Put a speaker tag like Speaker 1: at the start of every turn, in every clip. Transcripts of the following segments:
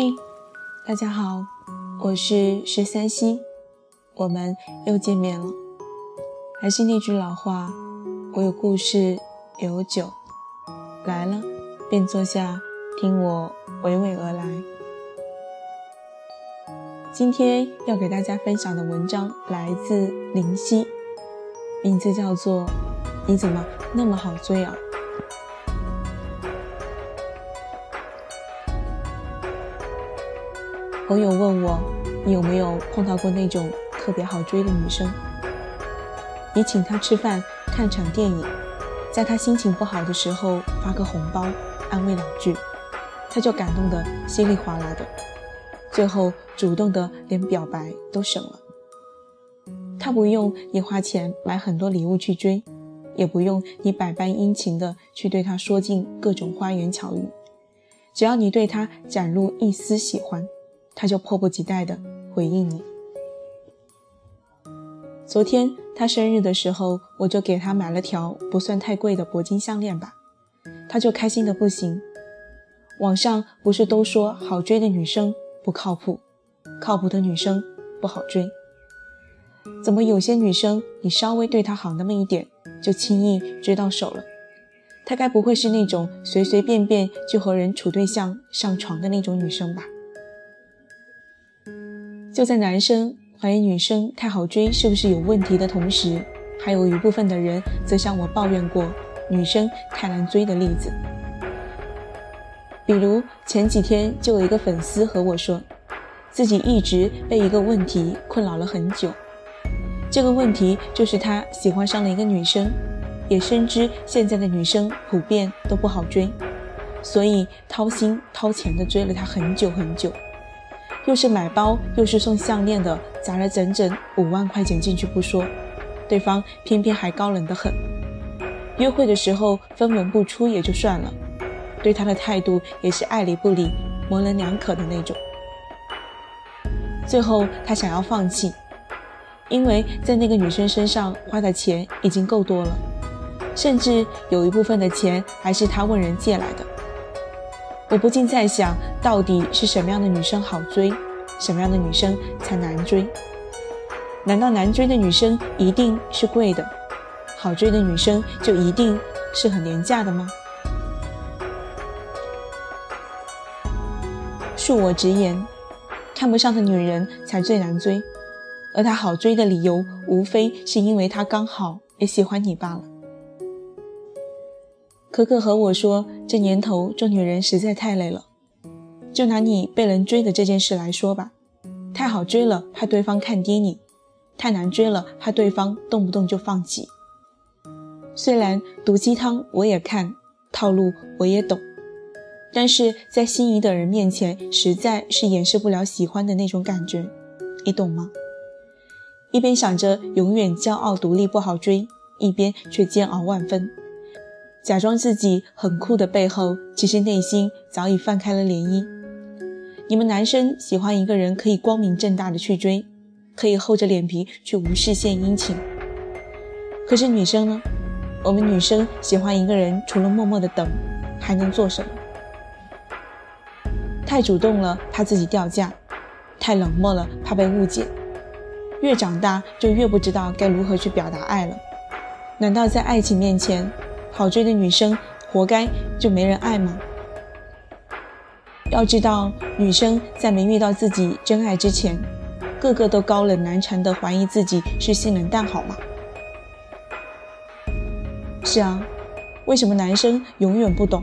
Speaker 1: 嘿，大家好，我是十三溪，我们又见面了。还是那句老话，我有故事，有酒，来了便坐下，听我娓娓而来。今天要给大家分享的文章来自林夕，名字叫做《你怎么那么好追啊》。朋友问我，你有没有碰到过那种特别好追的女生？你请她吃饭、看场电影，在她心情不好的时候发个红包，安慰两句，她就感动得稀里哗啦的，最后主动的连表白都省了。她不用你花钱买很多礼物去追，也不用你百般殷勤的去对她说尽各种花言巧语，只要你对她展露一丝喜欢。他就迫不及待地回应你。昨天他生日的时候，我就给他买了条不算太贵的铂金项链吧，他就开心的不行。网上不是都说好追的女生不靠谱，靠谱的女生不好追？怎么有些女生你稍微对她好那么一点，就轻易追到手了？她该不会是那种随随便便就和人处对象上床的那种女生吧？就在男生怀疑女生太好追是不是有问题的同时，还有一部分的人则向我抱怨过女生太难追的例子。比如前几天就有一个粉丝和我说，自己一直被一个问题困扰了很久。这个问题就是他喜欢上了一个女生，也深知现在的女生普遍都不好追，所以掏心掏钱的追了她很久很久。又是买包又是送项链的，砸了整整五万块钱进去不说，对方偏偏还高冷得很。约会的时候分文不出也就算了，对他的态度也是爱理不理、模棱两可的那种。最后他想要放弃，因为在那个女生身上花的钱已经够多了，甚至有一部分的钱还是他问人借来的。我不禁在想，到底是什么样的女生好追，什么样的女生才难追？难道难追的女生一定是贵的，好追的女生就一定是很廉价的吗？恕我直言，看不上的女人才最难追，而她好追的理由，无非是因为她刚好也喜欢你罢了。可可和我说：“这年头做女人实在太累了。就拿你被人追的这件事来说吧，太好追了，怕对方看低你；太难追了，怕对方动不动就放弃。虽然毒鸡汤我也看，套路我也懂，但是在心仪的人面前，实在是掩饰不了喜欢的那种感觉，你懂吗？一边想着永远骄傲独立不好追，一边却煎熬万分。”假装自己很酷的背后，其实内心早已泛开了涟漪。你们男生喜欢一个人，可以光明正大的去追，可以厚着脸皮去无事献殷勤。可是女生呢？我们女生喜欢一个人，除了默默的等，还能做什么？太主动了，怕自己掉价；太冷漠了，怕被误解。越长大，就越不知道该如何去表达爱了。难道在爱情面前？好追的女生活该就没人爱吗？要知道，女生在没遇到自己真爱之前，个个都高冷难缠的怀疑自己是性冷淡，好吗？是啊，为什么男生永远不懂？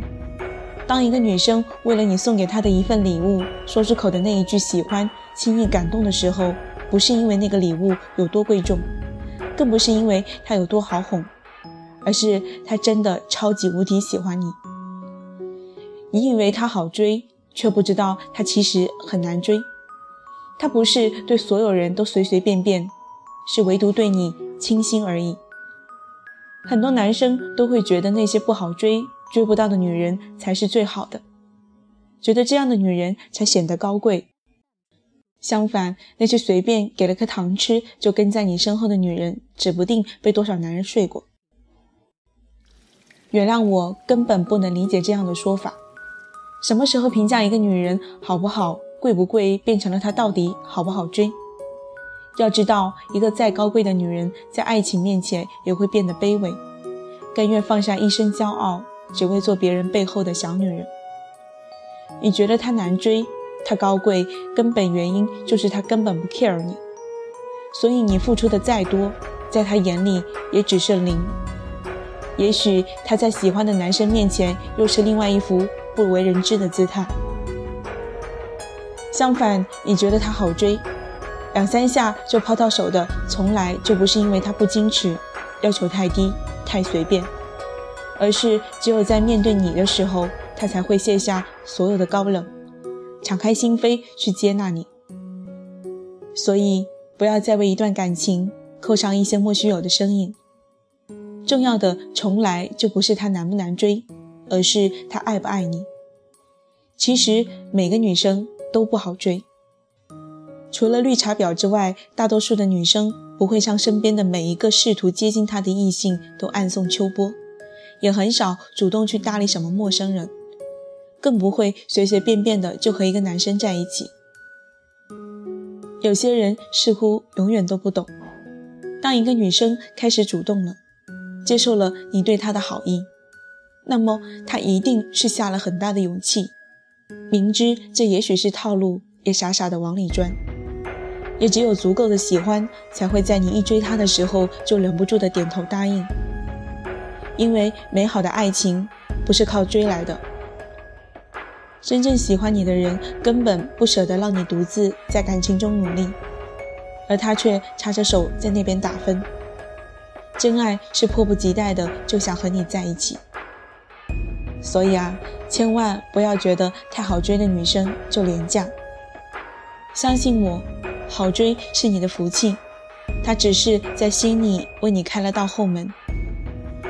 Speaker 1: 当一个女生为了你送给她的一份礼物，说出口的那一句喜欢，轻易感动的时候，不是因为那个礼物有多贵重，更不是因为它有多好哄。而是他真的超级无敌喜欢你，你以为他好追，却不知道他其实很难追。他不是对所有人都随随便便，是唯独对你倾心而已。很多男生都会觉得那些不好追、追不到的女人才是最好的，觉得这样的女人才显得高贵。相反，那些随便给了颗糖吃就跟在你身后的女人，指不定被多少男人睡过。原谅我，根本不能理解这样的说法。什么时候评价一个女人好不好，贵不贵变成了她到底好不好追。要知道，一个再高贵的女人，在爱情面前也会变得卑微，甘愿放下一身骄傲，只为做别人背后的小女人。你觉得她难追，她高贵，根本原因就是她根本不 care 你，所以你付出的再多，在她眼里也只是零。也许他在喜欢的男生面前，又是另外一副不为人知的姿态。相反，你觉得他好追。两三下就抛到手的，从来就不是因为他不矜持，要求太低、太随便，而是只有在面对你的时候，他才会卸下所有的高冷，敞开心扉去接纳你。所以，不要再为一段感情扣上一些莫须有的身影。重要的从来就不是他难不难追，而是他爱不爱你。其实每个女生都不好追。除了绿茶婊之外，大多数的女生不会向身边的每一个试图接近她的异性都暗送秋波，也很少主动去搭理什么陌生人，更不会随随便便的就和一个男生在一起。有些人似乎永远都不懂，当一个女生开始主动了，接受了你对他的好意，那么他一定是下了很大的勇气，明知这也许是套路，也傻傻的往里钻。也只有足够的喜欢，才会在你一追他的时候就忍不住的点头答应。因为美好的爱情不是靠追来的，真正喜欢你的人根本不舍得让你独自在感情中努力，而他却插着手在那边打分。真爱是迫不及待的就想和你在一起，所以啊，千万不要觉得太好追的女生就廉价，相信我。好追是你的福气，他只是在心里为你开了道后门。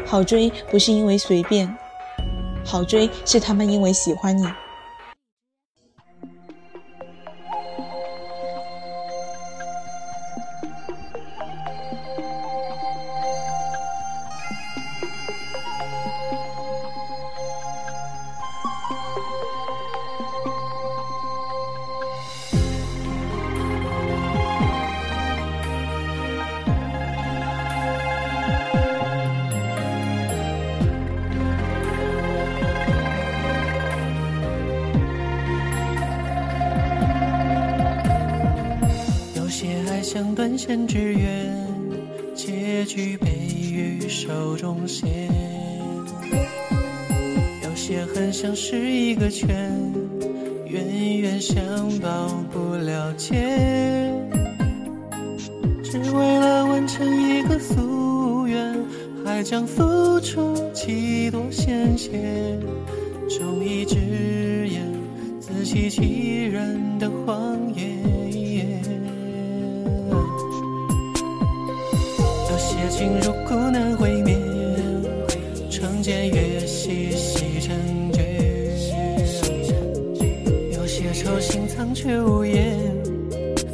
Speaker 1: 好追不是因为随便，好追是他们因为喜欢你。
Speaker 2: 像断线之缘，结局被于手中线。有些恨像是一个圈，冤冤相报不了结。只为了完成一个夙愿，还将付出几多鲜血？忠义之言，自欺欺人的谎言。有些情如故难会面，成茧越细细成绝。有些愁心藏却无言，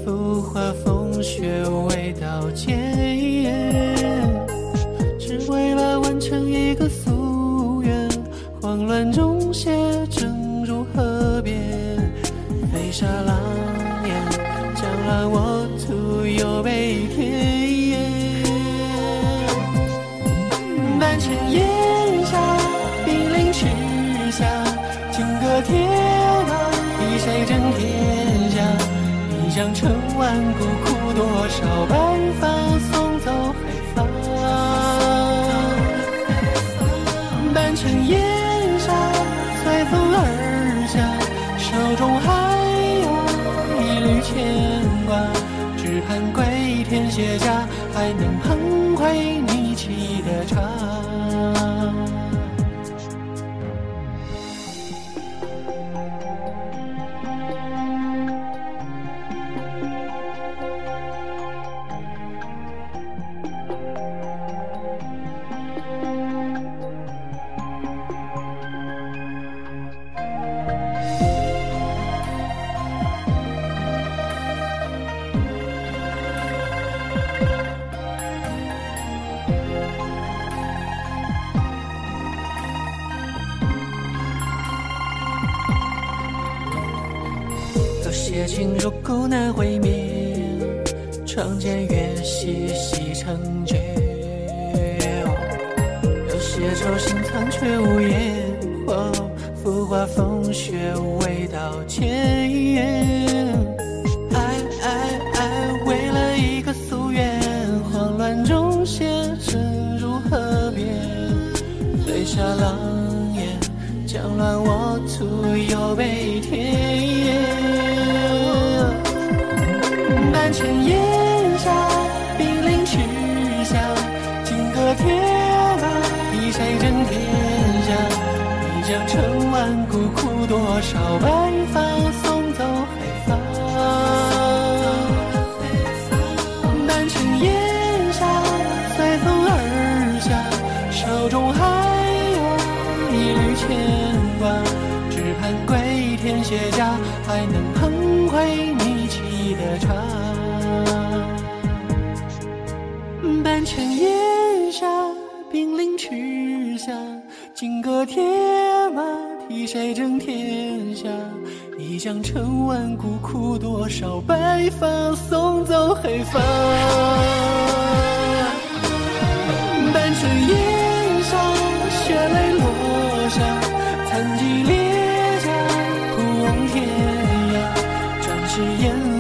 Speaker 2: 浮华风雪未道歉。只为了完成一个夙愿，慌乱中写正如河边，飞沙狼将成万古，苦多少白发送走黑发。半城烟沙，随风而下，手中还有一缕牵挂，只盼归天卸甲，还能些情如故难会面，窗前月细细成绝。有些愁心藏却无言，浮华风雪未道歉。爱爱爱，为了一个夙愿，慌乱中写成如何变？飞沙狼烟，将乱我徒有悲天。铁马，比谁争天下？一将成万骨，哭多少白发送走黑发。半城烟霞，随风而下，手中还有一缕牵挂，只盼归天卸甲，还能捧回你沏的茶。半城烟下，兵临池下，金戈铁马，替谁争天下？一将成万骨枯，多少白发，送走黑发。半城烟沙，血泪落下，残骑裂甲，孤望天涯，壮士烟。